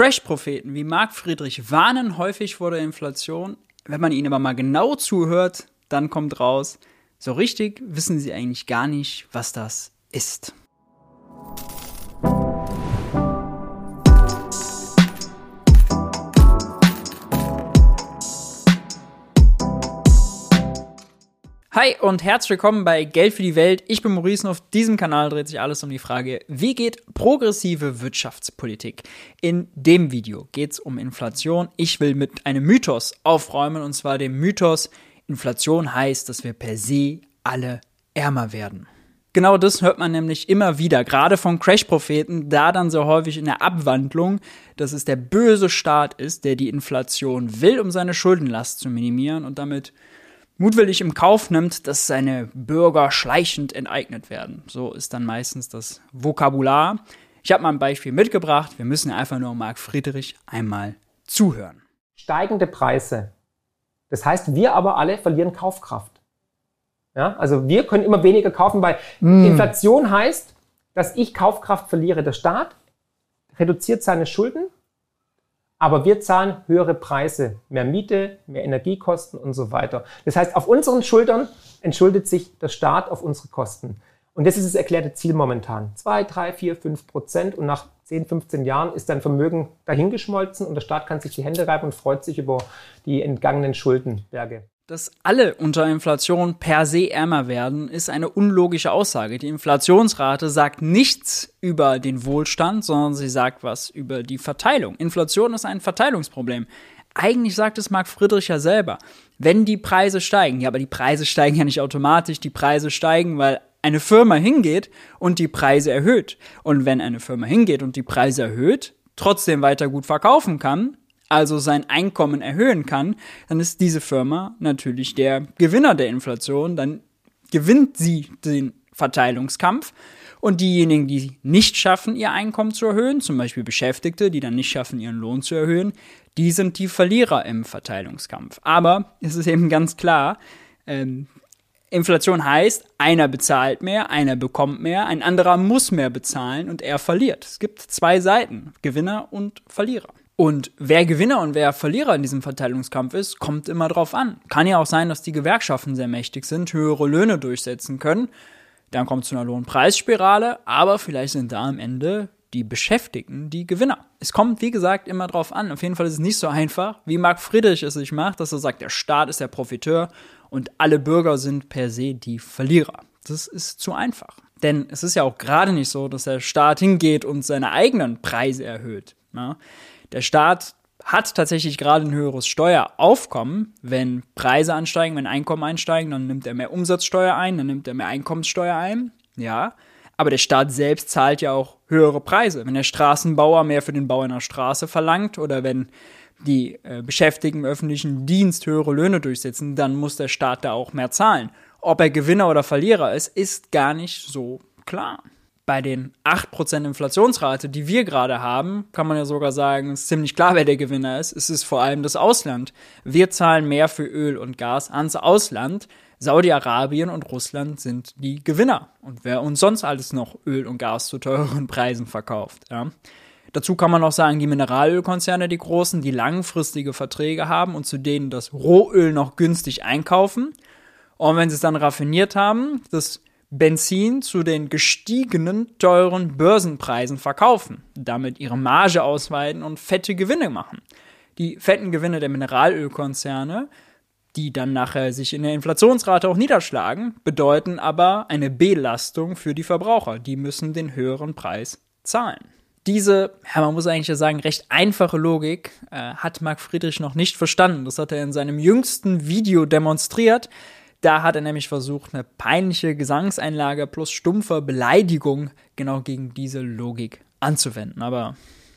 Crash-Propheten wie Marc Friedrich warnen häufig vor der Inflation. Wenn man ihnen aber mal genau zuhört, dann kommt raus, so richtig wissen sie eigentlich gar nicht, was das ist. Hi und herzlich willkommen bei Geld für die Welt. Ich bin Maurice und auf diesem Kanal dreht sich alles um die Frage, wie geht progressive Wirtschaftspolitik? In dem Video geht es um Inflation. Ich will mit einem Mythos aufräumen und zwar dem Mythos, Inflation heißt, dass wir per se alle ärmer werden. Genau das hört man nämlich immer wieder, gerade von Crash-Propheten, da dann so häufig in der Abwandlung, dass es der böse Staat ist, der die Inflation will, um seine Schuldenlast zu minimieren und damit mutwillig im Kauf nimmt, dass seine Bürger schleichend enteignet werden. So ist dann meistens das Vokabular. Ich habe mal ein Beispiel mitgebracht. Wir müssen einfach nur Marc Friedrich einmal zuhören. Steigende Preise. Das heißt, wir aber alle verlieren Kaufkraft. Ja, also wir können immer weniger kaufen, weil mm. Inflation heißt, dass ich Kaufkraft verliere. Der Staat reduziert seine Schulden aber wir zahlen höhere Preise, mehr Miete, mehr Energiekosten und so weiter. Das heißt, auf unseren Schultern entschuldet sich der Staat auf unsere Kosten. Und das ist das erklärte Ziel momentan. Zwei, drei, vier, fünf Prozent und nach 10, 15 Jahren ist dein Vermögen dahingeschmolzen und der Staat kann sich die Hände reiben und freut sich über die entgangenen Schuldenberge. Dass alle unter Inflation per se ärmer werden, ist eine unlogische Aussage. Die Inflationsrate sagt nichts über den Wohlstand, sondern sie sagt was über die Verteilung. Inflation ist ein Verteilungsproblem. Eigentlich sagt es Marc Friedrich ja selber. Wenn die Preise steigen, ja, aber die Preise steigen ja nicht automatisch, die Preise steigen, weil eine Firma hingeht und die Preise erhöht. Und wenn eine Firma hingeht und die Preise erhöht, trotzdem weiter gut verkaufen kann, also sein Einkommen erhöhen kann, dann ist diese Firma natürlich der Gewinner der Inflation, dann gewinnt sie den Verteilungskampf und diejenigen, die nicht schaffen, ihr Einkommen zu erhöhen, zum Beispiel Beschäftigte, die dann nicht schaffen, ihren Lohn zu erhöhen, die sind die Verlierer im Verteilungskampf. Aber es ist eben ganz klar, ähm, Inflation heißt, einer bezahlt mehr, einer bekommt mehr, ein anderer muss mehr bezahlen und er verliert. Es gibt zwei Seiten, Gewinner und Verlierer. Und wer Gewinner und wer Verlierer in diesem Verteilungskampf ist, kommt immer drauf an. Kann ja auch sein, dass die Gewerkschaften sehr mächtig sind, höhere Löhne durchsetzen können. Dann kommt es zu einer Lohnpreisspirale, aber vielleicht sind da am Ende die Beschäftigten die Gewinner. Es kommt, wie gesagt, immer drauf an. Auf jeden Fall ist es nicht so einfach, wie Marc Friedrich es sich macht, dass er sagt, der Staat ist der Profiteur und alle Bürger sind per se die Verlierer. Das ist zu einfach. Denn es ist ja auch gerade nicht so, dass der Staat hingeht und seine eigenen Preise erhöht. Ja? Der Staat hat tatsächlich gerade ein höheres Steueraufkommen. Wenn Preise ansteigen, wenn Einkommen einsteigen, dann nimmt er mehr Umsatzsteuer ein, dann nimmt er mehr Einkommenssteuer ein. Ja. Aber der Staat selbst zahlt ja auch höhere Preise. Wenn der Straßenbauer mehr für den Bau einer Straße verlangt oder wenn die äh, Beschäftigten im öffentlichen Dienst höhere Löhne durchsetzen, dann muss der Staat da auch mehr zahlen. Ob er Gewinner oder Verlierer ist, ist gar nicht so klar bei den 8% Inflationsrate, die wir gerade haben, kann man ja sogar sagen, ist ziemlich klar, wer der Gewinner ist. Es ist vor allem das Ausland. Wir zahlen mehr für Öl und Gas ans Ausland. Saudi-Arabien und Russland sind die Gewinner. Und wer uns sonst alles noch Öl und Gas zu teureren Preisen verkauft. Ja. Dazu kann man auch sagen, die Mineralölkonzerne, die großen, die langfristige Verträge haben und zu denen das Rohöl noch günstig einkaufen. Und wenn sie es dann raffiniert haben, das Benzin zu den gestiegenen teuren Börsenpreisen verkaufen, damit ihre Marge ausweiten und fette Gewinne machen. Die fetten Gewinne der Mineralölkonzerne, die dann nachher sich in der Inflationsrate auch niederschlagen, bedeuten aber eine Belastung für die Verbraucher. Die müssen den höheren Preis zahlen. Diese, ja, man muss eigentlich ja sagen, recht einfache Logik äh, hat Marc Friedrich noch nicht verstanden. Das hat er in seinem jüngsten Video demonstriert. Da hat er nämlich versucht, eine peinliche Gesangseinlage plus stumpfe Beleidigung genau gegen diese Logik anzuwenden. Aber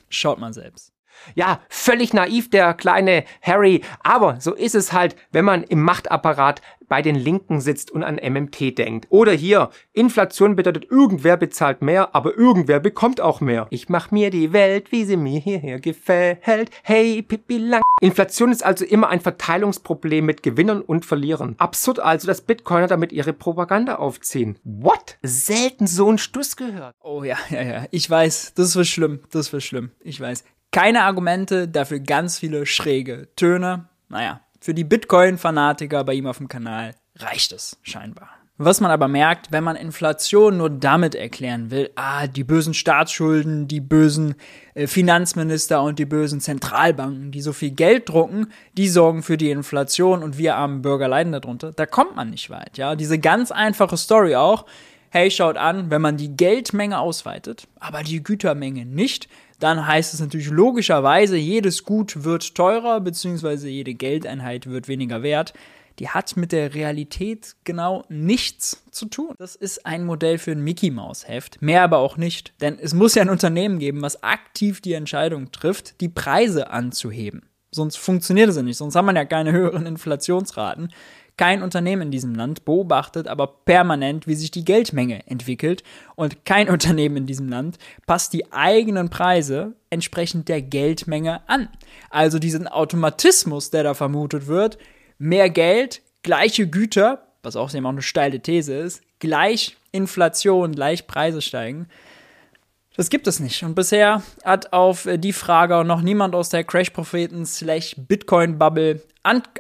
schaut mal selbst. Ja, völlig naiv der kleine Harry, aber so ist es halt, wenn man im Machtapparat bei den Linken sitzt und an MMT denkt. Oder hier, Inflation bedeutet, irgendwer bezahlt mehr, aber irgendwer bekommt auch mehr. Ich mach mir die Welt, wie sie mir hierher gefällt. Hey, Pippi lang. Inflation ist also immer ein Verteilungsproblem mit Gewinnern und Verlierern. Absurd also, dass Bitcoiner damit ihre Propaganda aufziehen. What? Selten so ein Stuss gehört. Oh ja, ja, ja. Ich weiß, das wird schlimm. Das wird schlimm. Ich weiß Keine Argumente, dafür ganz viele schräge Töne. Naja, für die Bitcoin-Fanatiker bei ihm auf dem Kanal reicht es scheinbar. Was man aber merkt, wenn man Inflation nur damit erklären will, ah, die bösen Staatsschulden, die bösen äh, Finanzminister und die bösen Zentralbanken, die so viel Geld drucken, die sorgen für die Inflation und wir armen Bürger leiden darunter, da kommt man nicht weit, ja. Diese ganz einfache Story auch, hey, schaut an, wenn man die Geldmenge ausweitet, aber die Gütermenge nicht, dann heißt es natürlich logischerweise, jedes Gut wird teurer, beziehungsweise jede Geldeinheit wird weniger wert die hat mit der Realität genau nichts zu tun. Das ist ein Modell für ein Mickey Maus Heft, mehr aber auch nicht, denn es muss ja ein Unternehmen geben, was aktiv die Entscheidung trifft, die Preise anzuheben. Sonst funktioniert es ja nicht, sonst haben wir ja keine höheren Inflationsraten. Kein Unternehmen in diesem Land beobachtet aber permanent, wie sich die Geldmenge entwickelt und kein Unternehmen in diesem Land passt die eigenen Preise entsprechend der Geldmenge an. Also diesen Automatismus, der da vermutet wird, mehr Geld, gleiche Güter, was auch eben auch eine steile These ist, gleich Inflation, gleich Preise steigen. Das gibt es nicht. Und bisher hat auf die Frage noch niemand aus der Crash-Propheten slash Bitcoin-Bubble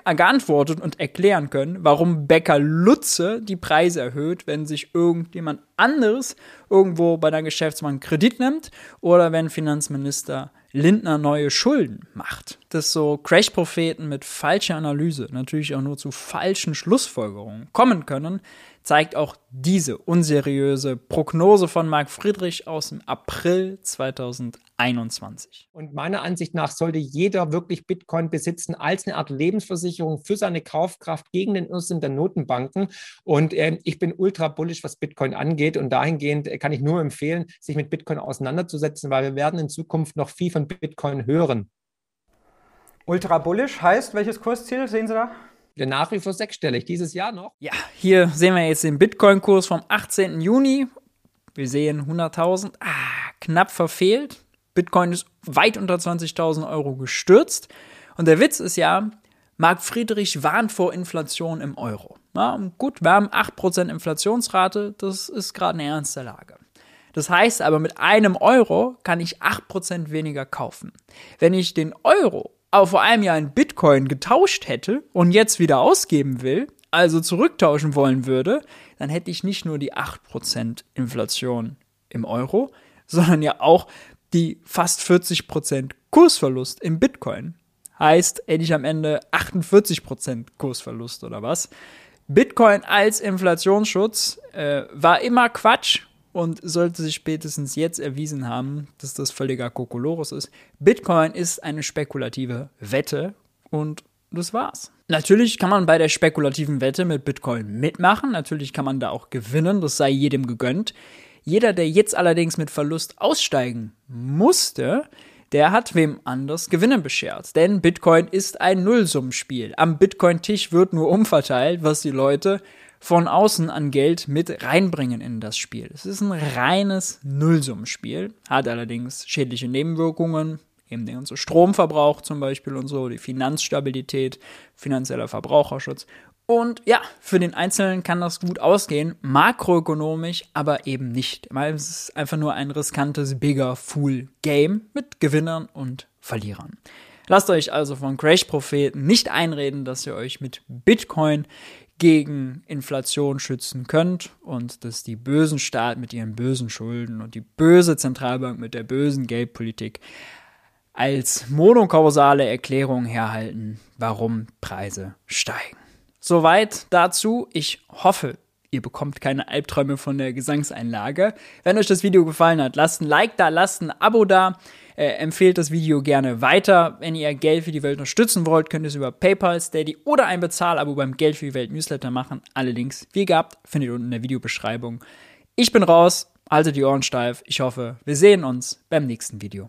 geantwortet und erklären können, warum Becker Lutze die Preise erhöht, wenn sich irgendjemand anderes irgendwo bei der Geschäftsmann Kredit nimmt oder wenn Finanzminister Lindner neue Schulden macht. Dass so Crash-Propheten mit falscher Analyse natürlich auch nur zu falschen Schlussfolgerungen kommen können, zeigt auch diese unseriöse Prognose von Marc Friedrich aus dem April 2021. Und meiner Ansicht nach sollte jeder wirklich Bitcoin besitzen als eine Art Lebensversicherung für seine Kaufkraft gegen den Irrsinn der Notenbanken. Und äh, ich bin ultra bullish, was Bitcoin angeht. Und dahingehend kann ich nur empfehlen, sich mit Bitcoin auseinanderzusetzen, weil wir werden in Zukunft noch viel von Bitcoin hören. Ultra bullish heißt, welches Kursziel sehen Sie da? Nach wie vor sechsstellig, dieses Jahr noch. Ja, hier sehen wir jetzt den Bitcoin-Kurs vom 18. Juni. Wir sehen 100.000, ah, knapp verfehlt. Bitcoin ist weit unter 20.000 Euro gestürzt. Und der Witz ist ja, Marc Friedrich warnt vor Inflation im Euro. Na, gut, wir haben 8% Inflationsrate, das ist gerade eine ernste Lage. Das heißt aber, mit einem Euro kann ich 8% weniger kaufen. Wenn ich den Euro aber vor einem Jahr in Bitcoin getauscht hätte und jetzt wieder ausgeben will, also zurücktauschen wollen würde, dann hätte ich nicht nur die 8% Inflation im Euro, sondern ja auch die fast 40% Kursverlust im Bitcoin. Heißt, hätte ich am Ende 48% Kursverlust oder was. Bitcoin als Inflationsschutz äh, war immer Quatsch und sollte sich spätestens jetzt erwiesen haben, dass das völliger Kokolores ist. Bitcoin ist eine spekulative Wette und das war's. Natürlich kann man bei der spekulativen Wette mit Bitcoin mitmachen, natürlich kann man da auch gewinnen, das sei jedem gegönnt. Jeder, der jetzt allerdings mit Verlust aussteigen musste, der hat wem anders Gewinne beschert. Denn Bitcoin ist ein Nullsummenspiel. Am Bitcoin-Tisch wird nur umverteilt, was die Leute von außen an Geld mit reinbringen in das Spiel. Es ist ein reines Nullsummenspiel, hat allerdings schädliche Nebenwirkungen, eben den ganzen Stromverbrauch zum Beispiel und so, die Finanzstabilität, finanzieller Verbraucherschutz. Und ja, für den Einzelnen kann das gut ausgehen, makroökonomisch aber eben nicht. Es ist einfach nur ein riskantes Bigger Fool Game mit Gewinnern und Verlierern. Lasst euch also von Crash-Propheten nicht einreden, dass ihr euch mit Bitcoin gegen Inflation schützen könnt und dass die bösen Staaten mit ihren bösen Schulden und die böse Zentralbank mit der bösen Geldpolitik als monokausale Erklärung herhalten, warum Preise steigen. Soweit dazu. Ich hoffe, ihr bekommt keine Albträume von der Gesangseinlage. Wenn euch das Video gefallen hat, lasst ein Like da, lasst ein Abo da. Äh, empfehlt das Video gerne weiter. Wenn ihr Geld für die Welt unterstützen wollt, könnt ihr es über PayPal, Steady oder ein Bezahlabo beim Geld für die Welt Newsletter machen. Alle Links, wie gehabt, findet ihr unten in der Videobeschreibung. Ich bin raus, haltet die Ohren steif. Ich hoffe, wir sehen uns beim nächsten Video.